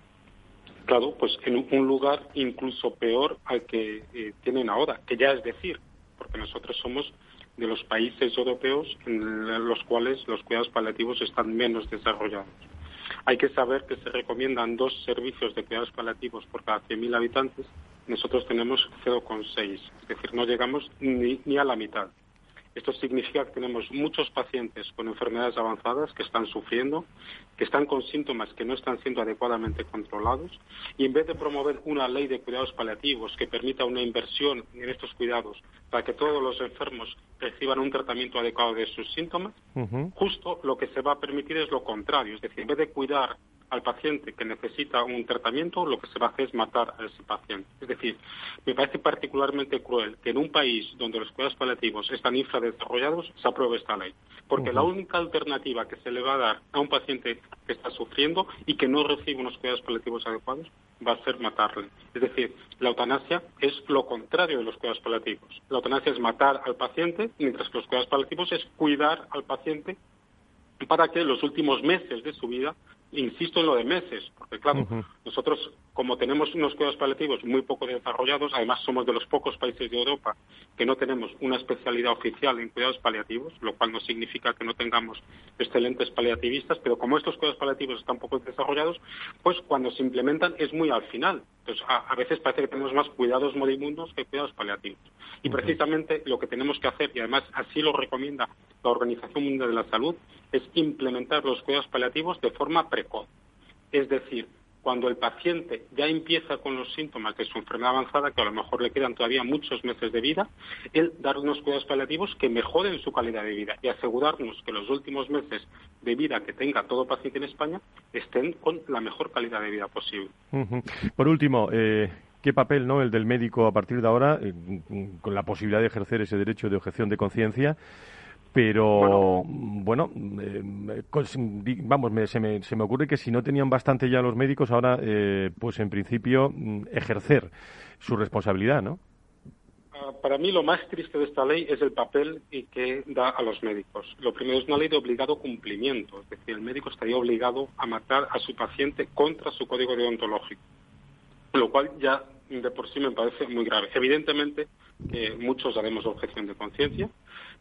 Claro, pues en un lugar incluso peor al que eh, tienen ahora, que ya es decir, porque nosotros somos de los países europeos en los cuales los cuidados paliativos están menos desarrollados. Hay que saber que se recomiendan dos servicios de cuidados paliativos por cada 100.000 habitantes. Nosotros tenemos 0,6, es decir, no llegamos ni, ni a la mitad. Esto significa que tenemos muchos pacientes con enfermedades avanzadas que están sufriendo, que están con síntomas que no están siendo adecuadamente controlados y en vez de promover una ley de cuidados paliativos que permita una inversión en estos cuidados para que todos los enfermos reciban un tratamiento adecuado de sus síntomas, justo lo que se va a permitir es lo contrario, es decir, en vez de cuidar al paciente que necesita un tratamiento, lo que se va a hacer es matar a ese paciente. Es decir, me parece particularmente cruel que en un país donde los cuidados paliativos están infradesarrollados se apruebe esta ley. Porque la única alternativa que se le va a dar a un paciente que está sufriendo y que no recibe unos cuidados paliativos adecuados va a ser matarle. Es decir, la eutanasia es lo contrario de los cuidados paliativos. La eutanasia es matar al paciente, mientras que los cuidados paliativos es cuidar al paciente para que los últimos meses de su vida insisto en lo de meses, porque claro, nosotros como tenemos unos cuidados paliativos muy poco desarrollados, además somos de los pocos países de Europa que no tenemos una especialidad oficial en cuidados paliativos, lo cual no significa que no tengamos excelentes paliativistas, pero como estos cuidados paliativos están poco desarrollados, pues cuando se implementan es muy al final. Entonces, a, veces parece que tenemos más cuidados moribundos que cuidados paliativos. Y precisamente lo que tenemos que hacer, y además así lo recomienda la Organización Mundial de la Salud, es implementar los cuidados paliativos de forma Es decir, cuando el paciente ya empieza con los síntomas de su enfermedad avanzada, que a lo mejor le quedan todavía muchos meses de vida, el dar unos cuidados paliativos que mejoren su calidad de vida y asegurarnos que los últimos meses de vida que tenga todo paciente en España estén con la mejor calidad de vida posible. Por último, eh, ¿qué papel no el del médico a partir de ahora, eh, con la posibilidad de ejercer ese derecho de objeción de conciencia? Pero bueno, eh, vamos, se, me, se, me, ocurre que si no tenían bastante ya los médicos, ahora, eh, pues en principio, mm, ejercer su responsabilidad, ¿no? Ah, para mí lo más triste de esta ley es el papel que da a los médicos. Lo primero es una ley de obligado cumplimiento, es decir, el médico estaría obligado a matar a su paciente contra su código deontológico, lo cual ya de por sí me parece muy grave. Evidentemente, que muchos haremos objeción de conciencia,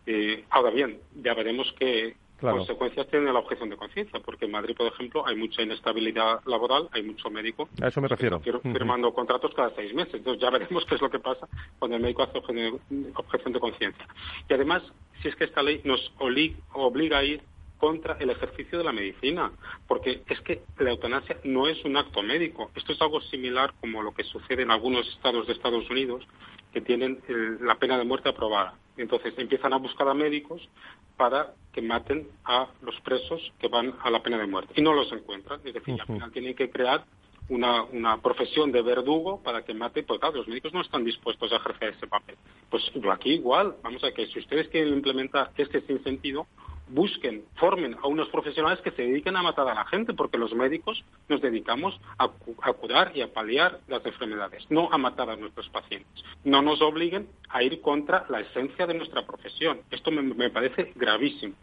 eh, ahora bien, ya veremos qué consecuencias tiene la objeción de conciencia, porque en Madrid, por ejemplo, hay mucha inestabilidad laboral, hay mucho médico. A eso me refiero. Firmando contratos cada seis meses. Entonces ya veremos qué es lo que pasa cuando el médico hace objeción de conciencia. Y además, si es que esta ley nos obliga a ir contra el ejercicio de la medicina, porque es que la eutanasia no es un acto médico. Esto es algo similar como lo que sucede en algunos estados de Estados Unidos que tienen la pena de muerte aprobada. Entonces empiezan a buscar a médicos para que maten a los presos que van a la pena de muerte y no los encuentran. Es decir, al final tienen que crear una, una profesión de verdugo para que mate, porque claro, los médicos no están dispuestos a ejercer ese papel. Pues yo aquí igual, vamos a que si ustedes quieren implementar este sin sentido, busquen, formen a unos profesionales que se dediquen a matar a la gente, porque los médicos nos dedicamos a, curar y a paliar las enfermedades, no a matar a nuestros pacientes. No nos obliguen a ir contra la esencia de nuestra profesión. Esto me parece gravísimo.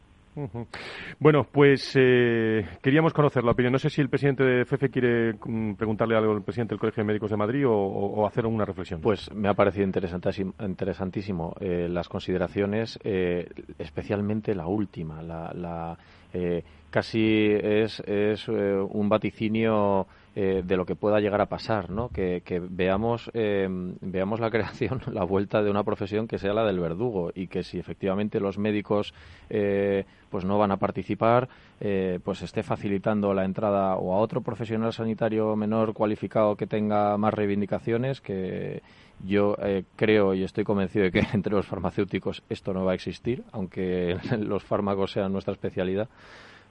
Bueno, pues eh, queríamos conocer la opinión. No sé si el presidente de FEFE quiere mm, preguntarle algo al presidente del Colegio de Médicos de Madrid o, hacer una reflexión. Pues me ha parecido interesantísimo, eh, las consideraciones, eh, especialmente la última. La, casi es, es un vaticinio eh, de lo que pueda llegar a pasar, ¿no? Que, veamos, eh, veamos la creación, la vuelta de una profesión que sea la del verdugo y que si efectivamente los médicos eh, pues no van a participar, pues esté facilitando la entrada o a otro profesional sanitario menor cualificado que tenga más reivindicaciones que yo creo y estoy convencido de que entre los farmacéuticos esto no va a existir, aunque los fármacos sean nuestra especialidad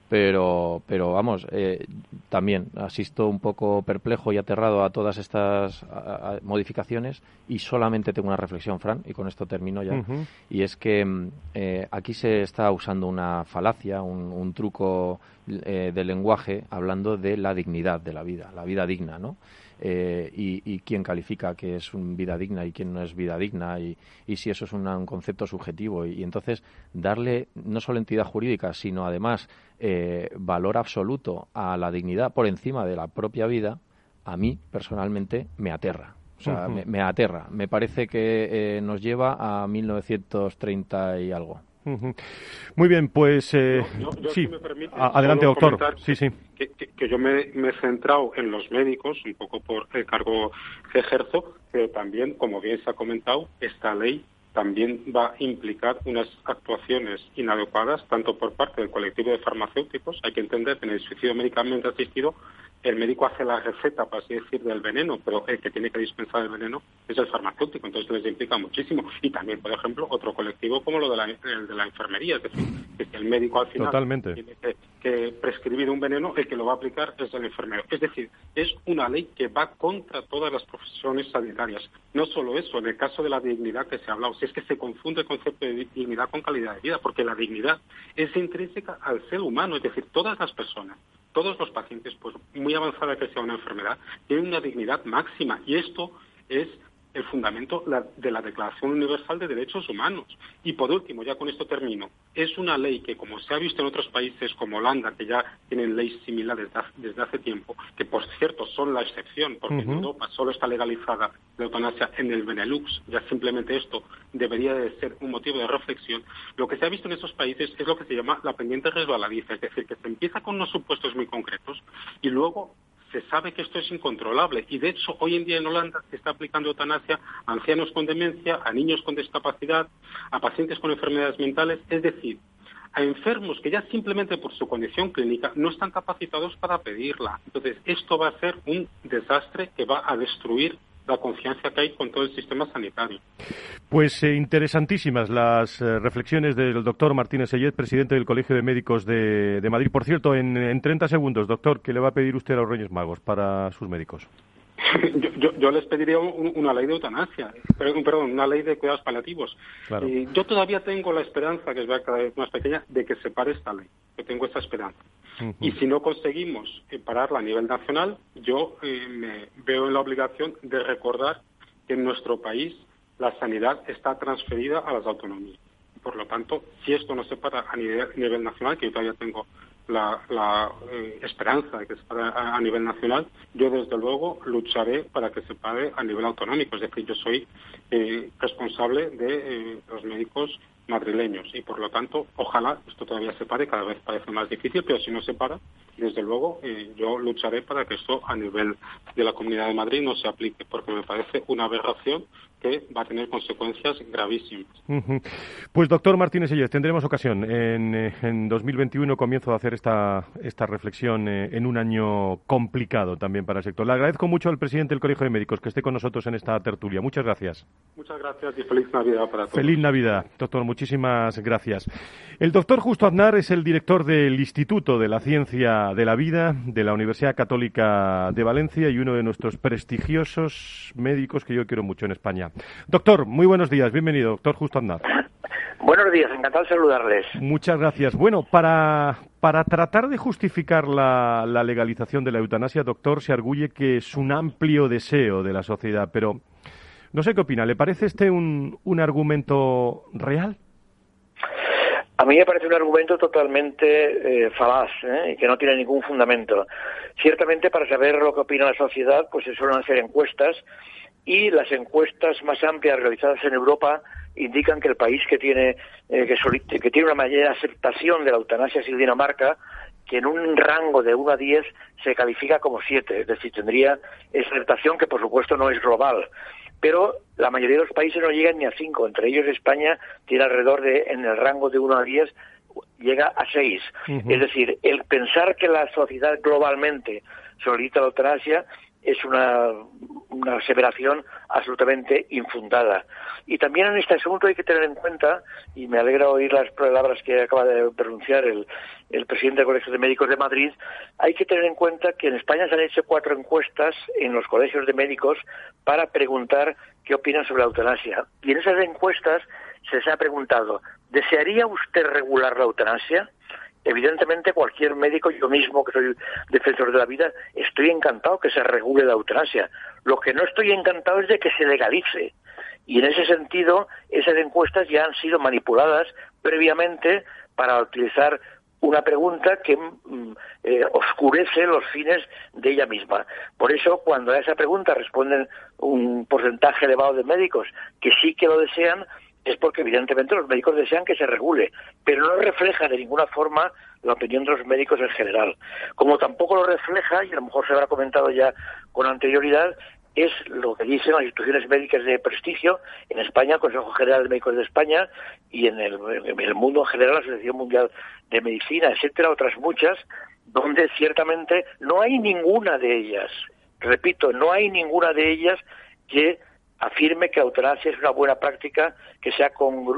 pero, pero vamos, eh, también asisto un poco perplejo y aterrado a todas estas modificaciones y solamente tengo una reflexión, Fran, y con esto termino ya, y es que mm, eh, aquí se está usando una falacia, un, truco eh, de lenguaje hablando de la dignidad de la vida, la vida digna, ¿no? Eh, y, quién califica que es una vida digna y quién no es vida digna y, si eso es un concepto subjetivo. Y, entonces darle no solo entidad jurídica, sino además eh, valor absoluto a la dignidad por encima de la propia vida, a mí personalmente me aterra. O sea, me, aterra. Me parece que eh, nos lleva a 1930 y algo. Muy bien, pues eh, sí. adelante, doctor. Sí, sí. Que, yo me, he centrado en los médicos, un poco por el cargo que ejerzo, pero también, como bien se ha comentado, esta ley también va a implicar unas actuaciones inadecuadas tanto por parte del colectivo de farmacéuticos. Hay que entender que en el suicidio médicamente asistido el médico hace la receta, para así decir, del veneno, pero el que tiene que dispensar el veneno es el farmacéutico, entonces les implica muchísimo. Y también, por ejemplo, otro colectivo como lo de la, el de la enfermería, es decir, que el médico al final tiene que, prescribir un veneno, el que lo va a aplicar es el enfermero. Es decir, es una ley que va contra todas las profesiones sanitarias. No solo eso, en el caso de la dignidad que se ha hablado, si es que se confunde el concepto de dignidad con calidad de vida, porque la dignidad es intrínseca al ser humano, es decir, todas las personas todos los pacientes, pues muy avanzada que sea una enfermedad, tienen una dignidad máxima y esto es el fundamento de la Declaración Universal de Derechos Humanos. Y por último, ya con esto termino, es una ley que, como se ha visto en otros países como Holanda, que ya tienen leyes similares desde hace tiempo, que por cierto son la excepción, porque en Europa solo está legalizada la eutanasia en el Benelux, ya simplemente esto debería de ser un motivo de reflexión. Lo que se ha visto en esos países es lo que se llama la pendiente resbaladiza, es decir, que se empieza con unos supuestos muy concretos y luego se sabe que esto es incontrolable y de hecho hoy en día en Holanda se está aplicando eutanasia a ancianos con demencia, a niños con discapacidad, a pacientes con enfermedades mentales, es decir, a enfermos que ya simplemente por su condición clínica no están capacitados para pedirla. Entonces, esto va a ser un desastre que va a destruir la confianza que hay con todo el sistema sanitario. Pues eh, interesantísimas las eh, reflexiones del doctor Martínez Sellet, presidente del Colegio de Médicos de, Madrid. Por cierto, en, en, 30 segundos, doctor, ¿qué le va a pedir usted a los Reyes Magos para sus médicos? yo, les pediría una ley de eutanasia, perdón, una ley de cuidados paliativos. yo todavía tengo la esperanza, que es cada vez más pequeña, de que se pare esta ley. Yo tengo esa esperanza. Y si no conseguimos eh, pararla a nivel nacional, yo eh, me veo en la obligación de recordar que en nuestro país la sanidad está transferida a las autonomías. Por lo tanto, si esto no se para a nivel nacional, que yo todavía tengo la, eh, esperanza que se pague a, nivel nacional, yo desde luego lucharé para que se pague a nivel autonómico. Es decir, yo soy eh, responsable de eh, los médicos madrileños y por lo tanto, ojalá esto todavía se pare, cada vez parece más difícil, pero si no se para, desde luego, eh, yo lucharé para que esto a nivel de la Comunidad de Madrid no se aplique, porque me parece una aberración que va a tener consecuencias gravísimas. Pues doctor Martínez Sellez, tendremos ocasión en, eh, en 2021 comienzo a hacer esta, esta reflexión eh, en un año complicado también para el sector. Le agradezco mucho al presidente del Colegio de Médicos que esté con nosotros en esta tertulia. Muchas gracias. Muchas gracias y feliz Navidad para todos. Feliz Navidad, doctor. Muchísimas gracias. El doctor Justo Aznar es el director del Instituto de la Ciencia de la Vida de la Universidad Católica de Valencia y uno de nuestros prestigiosos médicos que yo quiero mucho en España. Doctor, muy buenos días, bienvenido, doctor Justo Andar. Buenos días, encantado de saludarles. Muchas gracias. Bueno, para, para tratar de justificar la, la legalización de la eutanasia, doctor, se arguye que es un amplio deseo de la sociedad, pero no sé qué opina. ¿Le parece este un, un argumento real? A mí me parece un argumento totalmente eh, falaz ¿eh? y que no tiene ningún fundamento. Ciertamente, para saber lo que opina la sociedad, pues se suelen hacer encuestas y las encuestas más amplias realizadas en Europa indican que el país que tiene eh, que, que, tiene una mayor aceptación de la eutanasia es Dinamarca, que en un rango de 1 a 10 se califica como 7, es decir, tendría esa aceptación que por supuesto no es global pero la mayoría de los países no llegan ni a 5, entre ellos España tiene alrededor de, en el rango de 1 a 10, llega a 6. Es decir, el pensar que la sociedad globalmente solicita la eutanasia es una, una aseveración absolutamente infundada. Y también en este asunto hay que tener en cuenta, y me alegra oír las palabras que acaba de pronunciar el, el presidente del Colegio de Médicos de Madrid, hay que tener en cuenta que en España se han hecho cuatro encuestas en los colegios de médicos para preguntar qué opinan sobre la eutanasia. Y en esas encuestas se les ha preguntado, ¿desearía usted regular la eutanasia? Evidentemente, cualquier médico, yo mismo que soy defensor de la vida, estoy encantado que se regule la eutanasia. Lo que no estoy encantado es de que se legalice. Y en ese sentido, esas encuestas ya han sido manipuladas previamente para utilizar una pregunta que mm, eh, oscurece los fines de ella misma. Por eso, cuando a esa pregunta responden un porcentaje elevado de médicos que sí que lo desean, es porque evidentemente los médicos desean que se regule, pero no refleja de ninguna forma la opinión de los médicos en general. Como tampoco lo refleja, y a lo mejor se habrá comentado ya con anterioridad, es lo que dicen las instituciones médicas de prestigio, en España el Consejo General de Médicos de España y en el, mundo en general, la Asociación Mundial de Medicina, etcétera, otras muchas, donde ciertamente no hay ninguna de ellas, repito, no hay ninguna de ellas que afirme que la eutanasia es una buena práctica que sea,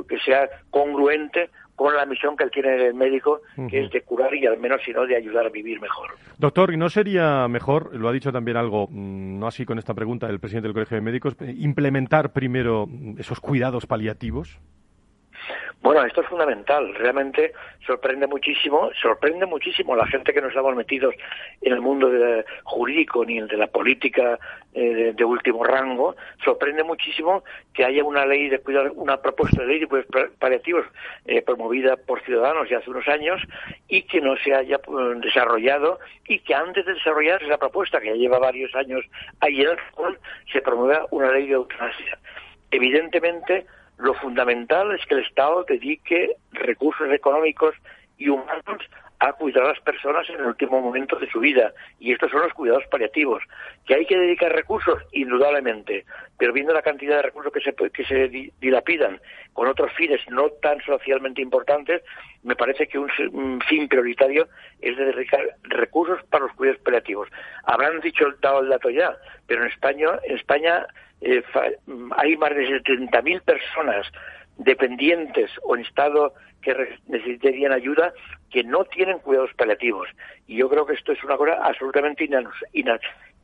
que sea congruente con la misión que él tiene el médico, que es de curar y al menos, si no, de ayudar a vivir mejor. Doctor, ¿y no sería mejor, lo ha dicho también algo, mm, no así con esta pregunta el presidente del Colegio de Médicos, implementar primero esos cuidados paliativos? Bueno, esto es fundamental. Realmente sorprende muchísimo, sorprende muchísimo la gente que no estamos metidos en el mundo jurídico ni el de la política eh, de, último rango. Sorprende muchísimo que haya una ley de cuidado, una propuesta de ley de cuidados paliativos eh, promovida por ciudadanos ya hace unos años y que no se haya pues, desarrollado y que antes de desarrollar esa propuesta que ya lleva varios años ahí en el se promueva una ley de eutanasia. Evidentemente lo fundamental es que el Estado dedique recursos económicos y humanos a cuidar a las personas en el último momento de su vida. Y estos son los cuidados paliativos. Que hay que dedicar recursos, indudablemente, pero viendo la cantidad de recursos que se, que se dilapidan con otros fines no tan socialmente importantes, me parece que un, fin prioritario es dedicar recursos para los cuidados paliativos. Habrán dicho dado el dato ya, pero en España, en España eh, hay más de 70.000 personas dependientes o en estado que necesitarían ayuda que no tienen cuidados paliativos. Y yo creo que esto es una cosa absolutamente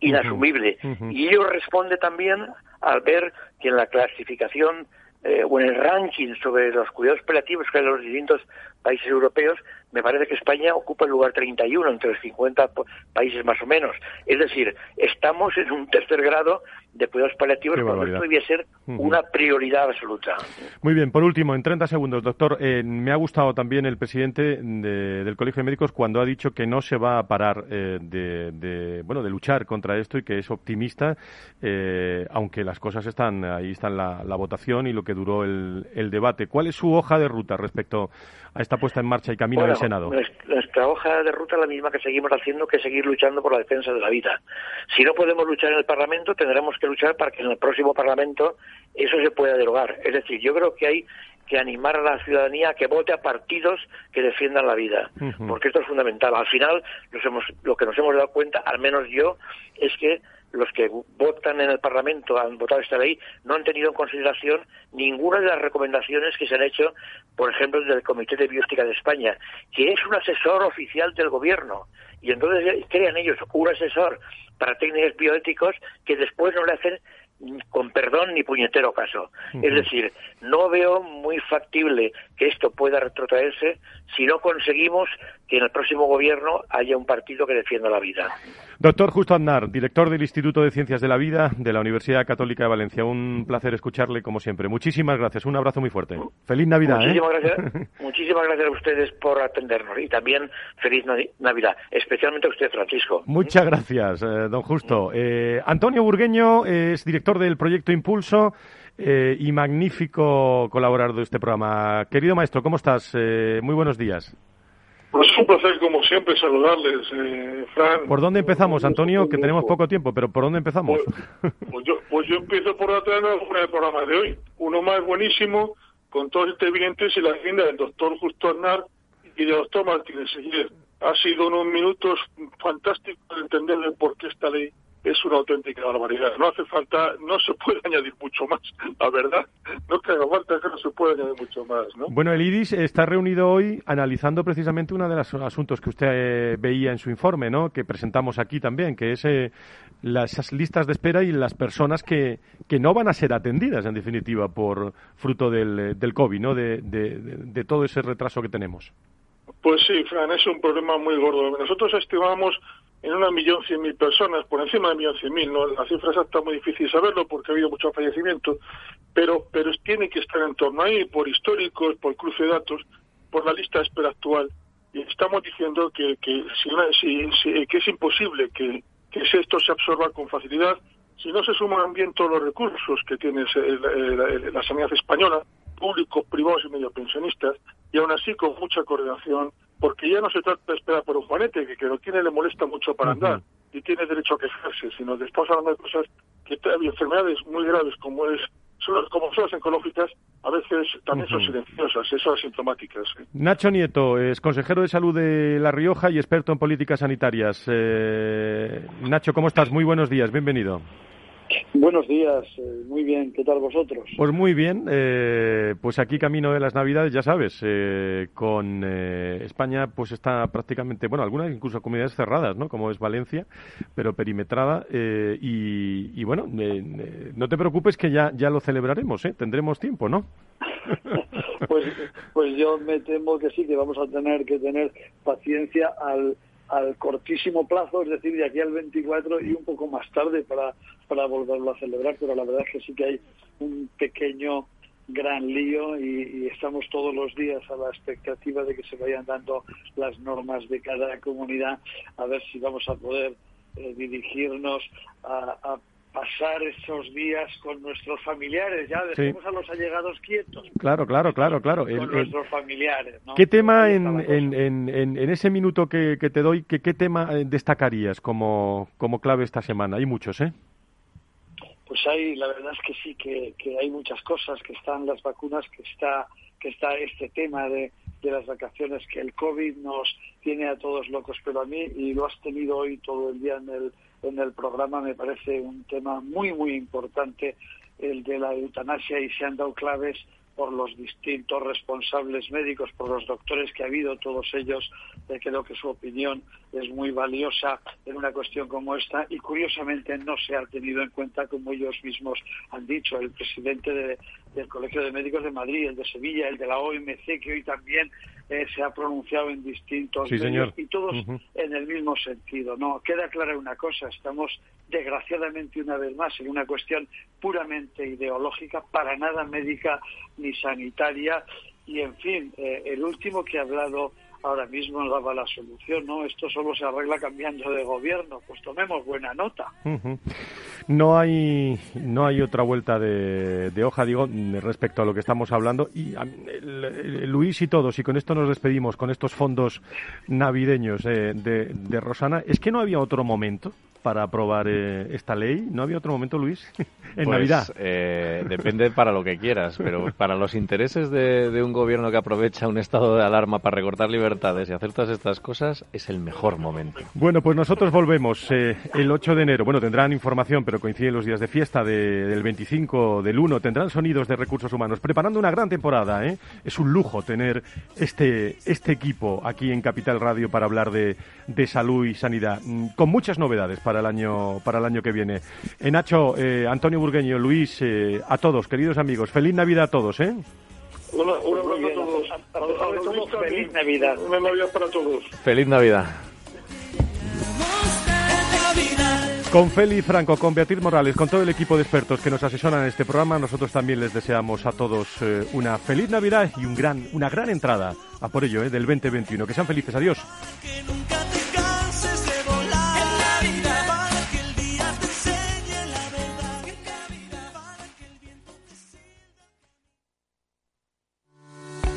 inasumible. Y ello responde también al ver que en la clasificación eh, o en el ranking sobre los cuidados paliativos que hay en los distintos países europeos, me parece que España ocupa el lugar 31 entre los 50 países más o menos. Es decir, estamos en un tercer grado de cuidados paliativos cuando esto debía ser una prioridad absoluta. Muy bien, por último, en 30 segundos, doctor, eh, me ha gustado también el presidente del Colegio de Médicos cuando ha dicho que no se va a parar eh, de, bueno, de luchar contra esto y que es optimista, eh, aunque las cosas están, ahí están la, votación y lo que duró el, debate. ¿Cuál es su hoja de ruta respecto a esta puesta en marcha y camino del Senado. Nuestra hoja de ruta es la misma que seguimos haciendo, que seguir luchando por la defensa de la vida. Si no podemos luchar en el Parlamento, tendremos que luchar para que en el próximo Parlamento eso se pueda derogar. Es decir, yo creo que hay que animar a la ciudadanía a que vote a partidos que defiendan la vida, porque esto es fundamental. Al final, lo que nos hemos dado cuenta, al menos yo, es que los que votan en el Parlamento, han votado esta ley, no han tenido en consideración ninguna de las recomendaciones que se han hecho, por ejemplo, desde el Comité de Biótica de España, que es un asesor oficial del Gobierno. Y entonces crean ellos un asesor para técnicos bioéticos que después no le hacen con perdón ni puñetero caso. Es decir, no veo muy factible que esto pueda retrotraerse si no conseguimos que en el próximo gobierno haya un partido que defienda la vida. Doctor Justo Andar, director del Instituto de Ciencias de la Vida de la Universidad Católica de Valencia. Un placer escucharle como siempre. Muchísimas gracias. Un abrazo muy fuerte. Feliz Navidad. ¿eh? Muchísimas, gracias, a ustedes por atendernos y también feliz Navidad, especialmente a usted, Francisco. Muchas gracias, eh, don Justo. Eh, Antonio Burgueño es director del proyecto Impulso. y magnífico colaborador de este programa. Querido maestro, ¿cómo estás? muy buenos días. Pues es un placer, como siempre, saludarles, eh, Fran. ¿Por dónde empezamos, Antonio? Que tenemos poco tiempo, pero ¿por dónde empezamos? Pues, pues yo, pues yo empiezo por la con el programa de hoy. Uno más buenísimo, con todos los intervinientes y la agenda del doctor Justo Arnar y del doctor Martínez Ha sido unos minutos fantásticos de entender por qué esta ley es una auténtica barbaridad. No hace falta, no se puede añadir mucho más, la verdad. No que haga falta, que no se puede añadir mucho más, ¿no? Bueno, el IDIS está reunido hoy analizando precisamente uno de los asuntos que usted eh, veía en su informe, ¿no? Que presentamos aquí también, que es eh, las listas de espera y las personas que, que no van a ser atendidas, en definitiva, por fruto del, eh, del COVID, ¿no? De, de, de todo ese retraso que tenemos. Pues sí, Fran, es un problema muy gordo. Nosotros estimamos en una millón cien mil personas, por encima de millón cien mil, ¿no? La cifra exacta es muy difícil saberlo porque ha habido muchos fallecimientos, pero, pero tiene que estar en torno ahí por históricos, por cruce de datos, por la lista de espera actual. Y estamos diciendo que, que, si, si, es imposible que, que esto se absorba con facilidad si no se suman bien todos los recursos que tiene la sanidad española, públicos, privados y medio pensionistas, y aún así con mucha coordinación porque ya no se trata de esperar por un juanete, que, que lo tiene le molesta mucho para andar y tiene derecho a quejarse, sino que estamos hablando de cosas que hay enfermedades muy graves como es como son las oncológicas, a veces también son silenciosas, son asintomáticas. Nacho Nieto es consejero de salud de La Rioja y experto en políticas sanitarias. Eh, Nacho, ¿cómo estás? Muy buenos días, bienvenido. Buenos días, eh, muy bien, ¿qué tal vosotros? Pues muy bien, eh, pues aquí camino de las Navidades, ya sabes, eh, con España pues está prácticamente, bueno, algunas incluso comunidades cerradas, ¿no? Como es Valencia, pero perimetrada y, y, bueno, no te preocupes que ya, ya lo celebraremos, ¿eh? Tendremos tiempo, ¿no? pues, pues yo me temo que sí, que vamos a tener que tener paciencia al al cortísimo plazo, es decir, de aquí al 24 y un poco más tarde para, para volverlo a celebrar, pero la verdad es que sí que hay un pequeño gran lío y, estamos todos los días a la expectativa de que se vayan dando las normas de cada comunidad a ver si vamos a poder eh, dirigirnos a, a pasar esos días con nuestros familiares, ya dejemos a los allegados quietos. Claro, claro, claro, claro. Con nuestros familiares. ¿Qué tema en, en, en, ese minuto que, que te doy, que, qué tema eh, destacarías como, como clave esta semana? Hay muchos, ¿eh? Pues hay, la verdad es que sí, que, que hay muchas cosas, que están las vacunas, que está, que está este tema de, de las vacaciones, que el COVID nos tiene a todos locos, pero a mí, y lo has tenido hoy todo el día en el en el programa me parece un tema muy, muy importante el de la eutanasia y se han dado claves por los distintos responsables médicos, por los doctores que ha habido, todos ellos, de creo que su opinión es muy valiosa en una cuestión como esta y curiosamente no se ha tenido en cuenta, como ellos mismos han dicho, el presidente del Colegio de Médicos de Madrid, el de Sevilla, el de la OMC, que hoy también eh, se ha pronunciado en distintos medios y todos en el mismo sentido. No, queda clara una cosa, estamos desgraciadamente una vez más en una cuestión puramente ideológica, para nada médica ni sanitaria y en fin, eh, el último que ha hablado ahora mismo daba la solución, ¿no? Esto solo se arregla cambiando de gobierno, pues tomemos buena nota. No hay no hay otra vuelta de, hoja, digo, respecto a lo que estamos hablando. Y Luis y todos, y con esto nos despedimos, con estos fondos navideños eh, de Rosana, ¿es que no había otro momento? Para aprobar eh, esta ley? ¿No había otro momento, Luis? en pues, Navidad. Eh, depende para lo que quieras, pero para los intereses de, un gobierno que aprovecha un estado de alarma para recortar libertades y hacer todas estas cosas, es el mejor momento. Bueno, pues nosotros volvemos eh, el 8 de enero. Bueno, tendrán información, pero coinciden los días de fiesta del 25, del 1. Tendrán sonidos de recursos humanos, preparando una gran temporada. ¿eh? Es un lujo tener este, este equipo aquí en Capital Radio para hablar de, de salud y sanidad, mm, con muchas novedades para el año, para el año que viene. Eh, Nacho, eh, Antonio Burgueño, Luis, eh, a todos, queridos amigos, feliz Navidad a todos, ¿eh? un abrazo a todos. feliz Navidad. Una Navidad para todos. Feliz Navidad. Con Feli Franco, con Beatriz Morales, con todo el equipo de expertos que nos asesoran en este programa, nosotros también les deseamos a todos eh, una feliz Navidad y un gran, una gran entrada a por ello del 2021. Que sean felices. Adiós.